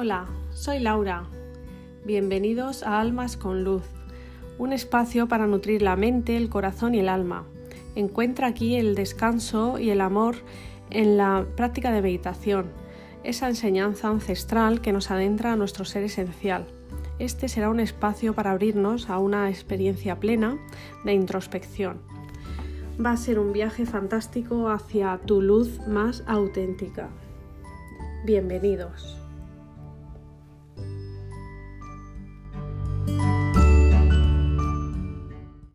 Hola, soy Laura. Bienvenidos a Almas con Luz, un espacio para nutrir la mente, el corazón y el alma. Encuentra aquí el descanso y el amor en la práctica de meditación, esa enseñanza ancestral que nos adentra a nuestro ser esencial. Este será un espacio para abrirnos a una experiencia plena de introspección. Va a ser un viaje fantástico hacia tu luz más auténtica. Bienvenidos.